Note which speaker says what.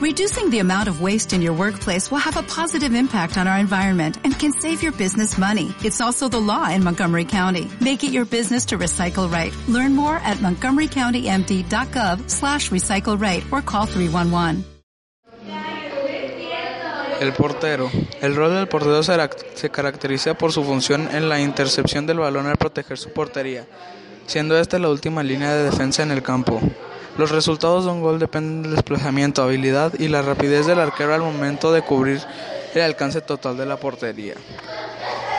Speaker 1: Reducing the amount of waste in your workplace will have a positive impact on our environment and can save your business money. It's also the law in Montgomery County. Make it your business to recycle right. Learn more at montgomerycountymd.gov slash recycle right or call 311.
Speaker 2: El portero. El rol del portero se caracteriza por su función en la intercepción del balón al proteger su portería, siendo esta la última línea de defensa en el campo. Los resultados de un gol dependen del desplazamiento, habilidad y la rapidez del arquero al momento de cubrir el alcance total de la portería.